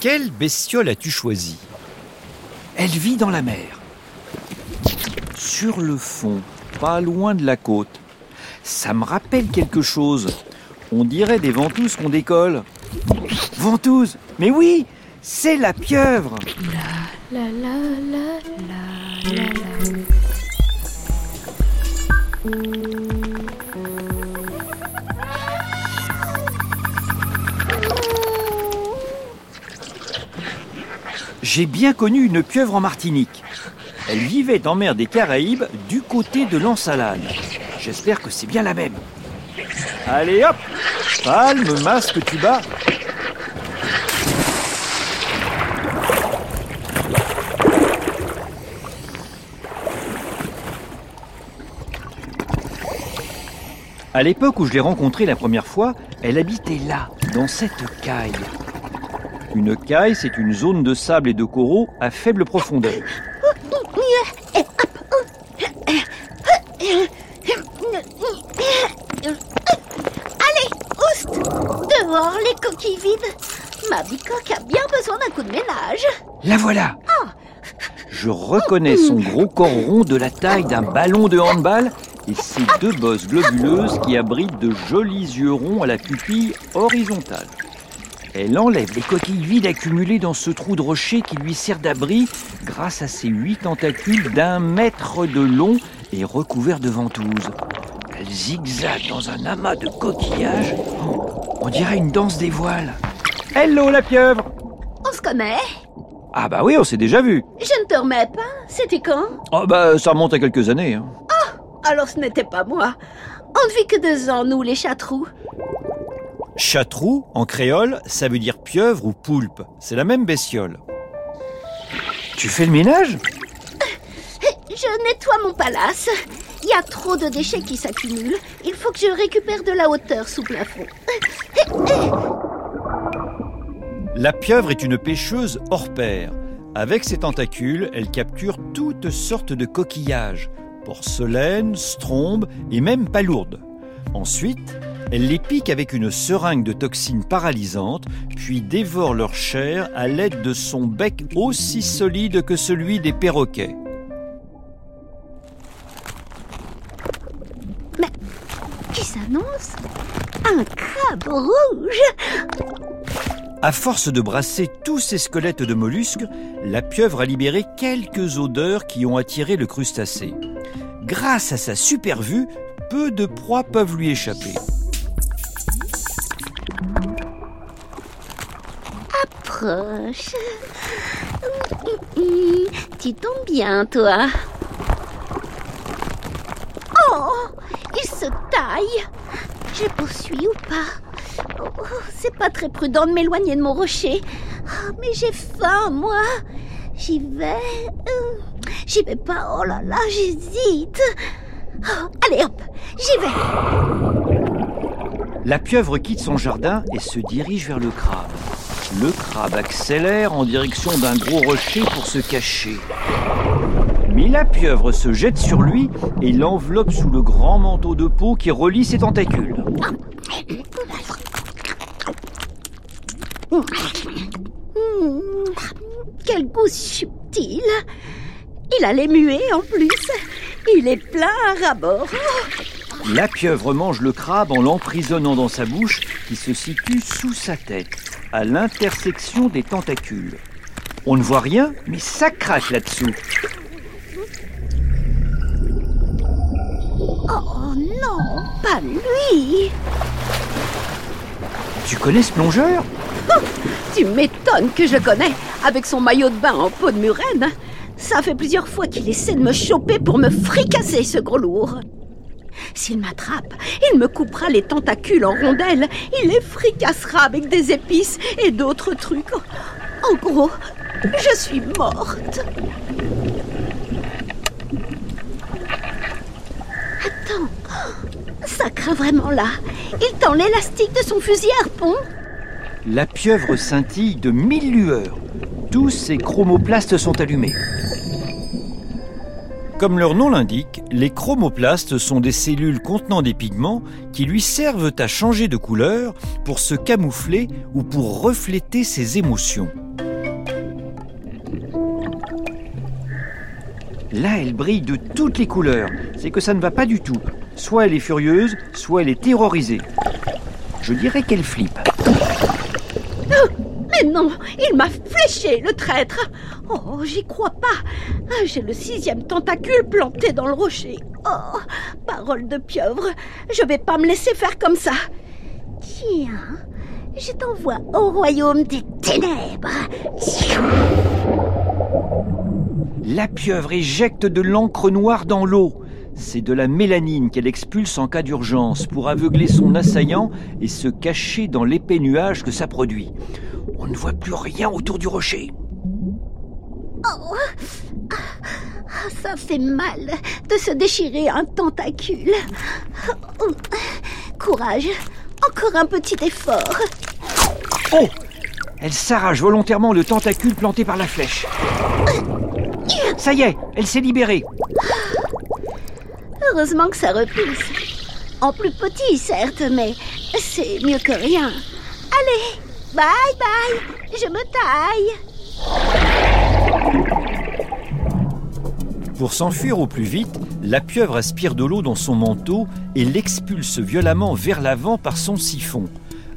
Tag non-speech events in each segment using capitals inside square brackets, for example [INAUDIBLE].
Quelle bestiole as-tu choisi Elle vit dans la mer. Sur le fond, pas loin de la côte. Ça me rappelle quelque chose. On dirait des ventouses qu'on décolle. Ventouses Mais oui C'est la pieuvre La la la la la la. J'ai bien connu une pieuvre en Martinique. Elle vivait en mer des Caraïbes du côté de l'Ensalade. J'espère que c'est bien la même. Allez hop Palme, masque, tuba. À l'époque où je l'ai rencontrée la première fois, elle habitait là, dans cette caille. Une caille, c'est une zone de sable et de coraux à faible profondeur. Allez, oust Dehors, les coquilles vides Ma bicoque a bien besoin d'un coup de ménage La voilà Je reconnais son gros corps rond de la taille d'un ballon de handball et ses deux bosses globuleuses qui abritent de jolis yeux ronds à la pupille horizontale. Elle enlève les coquilles vides accumulées dans ce trou de rocher qui lui sert d'abri grâce à ses huit tentacules d'un mètre de long et recouverts de ventouses. Elle zigzague dans un amas de coquillages. Oh, on dirait une danse des voiles. Hello la pieuvre On se connaît Ah bah oui, on s'est déjà vu. Je ne te remets pas C'était quand? Oh bah ça remonte à quelques années. hein. Alors ce n'était pas moi. On ne vit que deux ans, nous, les chatrous. Chatrou, en créole, ça veut dire pieuvre ou poulpe. C'est la même bestiole. Tu fais le ménage? Je nettoie mon palace. Il y a trop de déchets qui s'accumulent. Il faut que je récupère de la hauteur sous plafond. La pieuvre est une pêcheuse hors pair. Avec ses tentacules, elle capture toutes sortes de coquillages, porcelaine, strombes et même palourdes. Ensuite, elle les pique avec une seringue de toxines paralysantes, puis dévore leur chair à l'aide de son bec aussi solide que celui des perroquets. Qui s'annonce? Un crabe rouge À force de brasser tous ces squelettes de mollusques, la pieuvre a libéré quelques odeurs qui ont attiré le crustacé. Grâce à sa super vue, peu de proies peuvent lui échapper. Proche. Hum, Tu tombes bien, toi. Oh Il se taille Je poursuis ou pas? Oh, C'est pas très prudent de m'éloigner de mon rocher. Ah, mais j'ai faim, moi. J'y vais. J'y vais pas. Oh là là, j'hésite. Oh, allez hop, j'y vais. La pieuvre quitte son jardin et se dirige vers le crabe. Le crabe accélère en direction d'un gros rocher pour se cacher. Mais la pieuvre se jette sur lui et l'enveloppe sous le grand manteau de peau qui relie ses tentacules. Hmm, quel goût subtil Il a les muets en plus. Il est plein à rabord. La pieuvre mange le crabe en l'emprisonnant dans sa bouche qui se situe sous sa tête, à l'intersection des tentacules. On ne voit rien, mais ça craque là-dessous. Oh non, pas lui Tu connais ce plongeur? Tu m'étonnes que je le connais, avec son maillot de bain en peau de murène. Ça fait plusieurs fois qu'il essaie de me choper pour me fricasser, ce gros lourd. S'il m'attrape, il me coupera les tentacules en rondelles. Il les fricassera avec des épices et d'autres trucs. En gros, je suis morte. Attends, ça craint vraiment là. Il tend l'élastique de son fusil à harpon. La pieuvre scintille de mille lueurs. Tous ses chromoplastes sont allumés. Comme leur nom l'indique, les chromoplastes sont des cellules contenant des pigments qui lui servent à changer de couleur pour se camoufler ou pour refléter ses émotions. Là, elle brille de toutes les couleurs. C'est que ça ne va pas du tout. Soit elle est furieuse, soit elle est terrorisée. Je dirais qu'elle flippe. Mais non, il m'a fléché, le traître. Oh, j'y crois pas. Ah, j'ai le sixième tentacule planté dans le rocher. Oh, parole de pieuvre, je vais pas me laisser faire comme ça. Tiens, je t'envoie au royaume des ténèbres. La pieuvre éjecte de l'encre noire dans l'eau. C'est de la mélanine qu'elle expulse en cas d'urgence pour aveugler son assaillant et se cacher dans l'épais nuage que ça produit. On ne voit plus rien autour du rocher. Oh, ça fait mal de se déchirer un tentacule. Courage, encore un petit effort. Oh Elle s'arrache volontairement le tentacule planté par la flèche. Ça y est, elle s'est libérée. Heureusement que ça repousse. En plus petit, certes, mais c'est mieux que rien. Allez, bye bye, je me taille. Pour s'enfuir au plus vite, la pieuvre aspire de l'eau dans son manteau et l'expulse violemment vers l'avant par son siphon,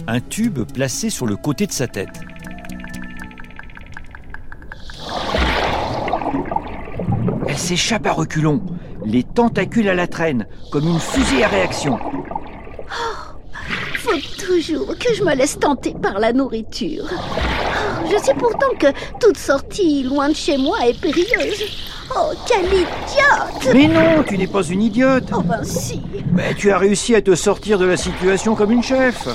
un tube placé sur le côté de sa tête. Elle s'échappe à reculons, les tentacules à la traîne, comme une fusée à réaction. Toujours que je me laisse tenter par la nourriture. Je sais pourtant que toute sortie loin de chez moi est périlleuse. Oh, quelle idiote Mais non, tu n'es pas une idiote. Oh ben si Mais tu as réussi à te sortir de la situation comme une chef.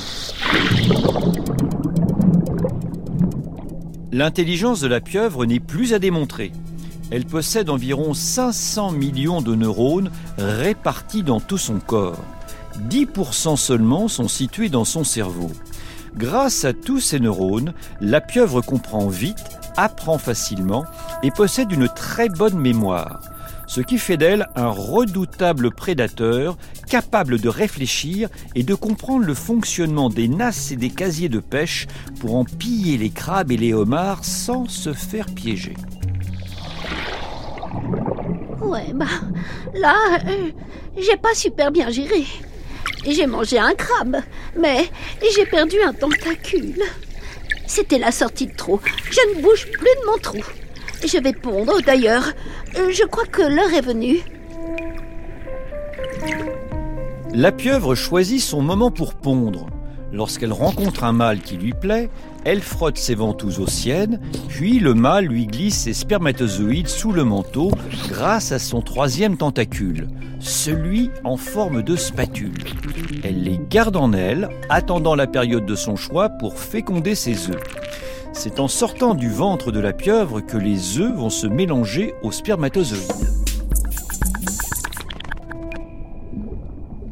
L'intelligence de la pieuvre n'est plus à démontrer. Elle possède environ 500 millions de neurones répartis dans tout son corps. 10% seulement sont situés dans son cerveau. Grâce à tous ces neurones, la pieuvre comprend vite, apprend facilement et possède une très bonne mémoire, ce qui fait d'elle un redoutable prédateur capable de réfléchir et de comprendre le fonctionnement des nasses et des casiers de pêche pour en piller les crabes et les homards sans se faire piéger. Ouais, bah, là, euh, j'ai pas super bien géré. J'ai mangé un crabe, mais j'ai perdu un tentacule. C'était la sortie de trop. Je ne bouge plus de mon trou. Je vais pondre, d'ailleurs. Euh, Je crois que l'heure est venue. La pieuvre choisit son moment pour pondre. Lorsqu'elle rencontre un mâle qui lui plaît, elle frotte ses ventouses aux siennes, puis le mâle lui glisse ses spermatozoïdes sous le manteau grâce à son troisième tentacule, celui en forme de spatule. Elle les garde en elle, attendant la période de son choix pour féconder ses œufs. C'est en sortant du ventre de la pieuvre que les œufs vont se mélanger aux spermatozoïdes.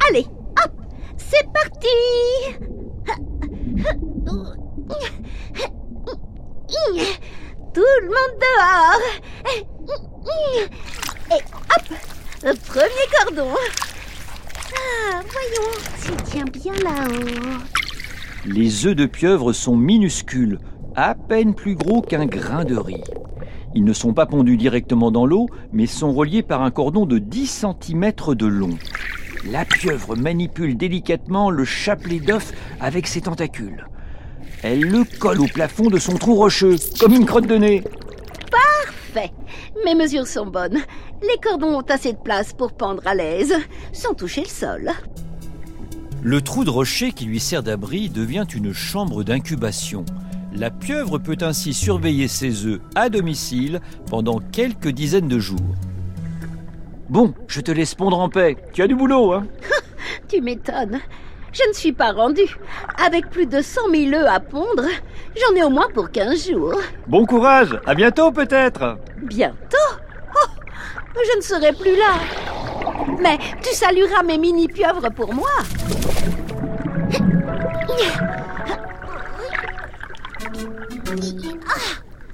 Allez, hop, c'est parti Tout le monde dehors Et hop, premier cordon Ah, voyons s'il tient bien là-haut. Les œufs de pieuvre sont minuscules, à peine plus gros qu'un grain de riz. Ils ne sont pas pondus directement dans l'eau, mais sont reliés par un cordon de 10 cm de long. La pieuvre manipule délicatement le chapelet d'œuf avec ses tentacules. Elle le colle au plafond de son trou rocheux, comme une crotte de nez. Fait. Mes mesures sont bonnes. Les cordons ont assez de place pour pendre à l'aise, sans toucher le sol. Le trou de rocher qui lui sert d'abri devient une chambre d'incubation. La pieuvre peut ainsi surveiller ses œufs à domicile pendant quelques dizaines de jours. Bon, je te laisse pondre en paix. Tu as du boulot, hein [LAUGHS] Tu m'étonnes. Je ne suis pas rendue. Avec plus de 100 000 œufs à pondre, j'en ai au moins pour 15 jours. Bon courage, à bientôt peut-être Bientôt? Oh, Je ne serai plus là. Mais tu salueras mes mini-pieuvres pour moi.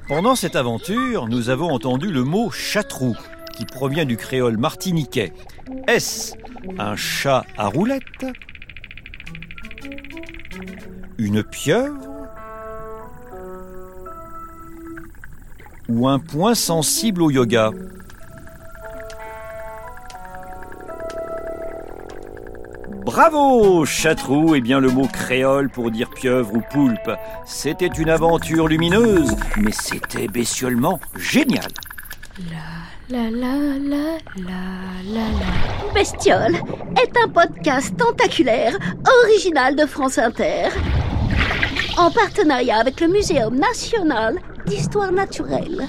Pendant cette aventure, nous avons entendu le mot chatrou, qui provient du créole martiniquais Est-ce un chat à roulettes Une pieuvre Ou un point sensible au yoga Bravo, Chatrou Eh bien, le mot créole pour dire pieuvre ou poulpe. C'était une aventure lumineuse, mais c'était bestiolement génial. La la la la la la. Bestiole est un podcast tentaculaire original de France Inter. En partenariat avec le Muséum national d'histoire naturelle.